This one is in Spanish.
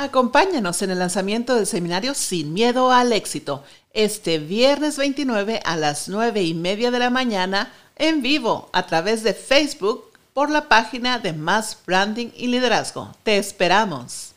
Acompáñanos en el lanzamiento del seminario Sin Miedo al Éxito, este viernes 29 a las 9 y media de la mañana en vivo a través de Facebook por la página de Más Branding y Liderazgo. Te esperamos.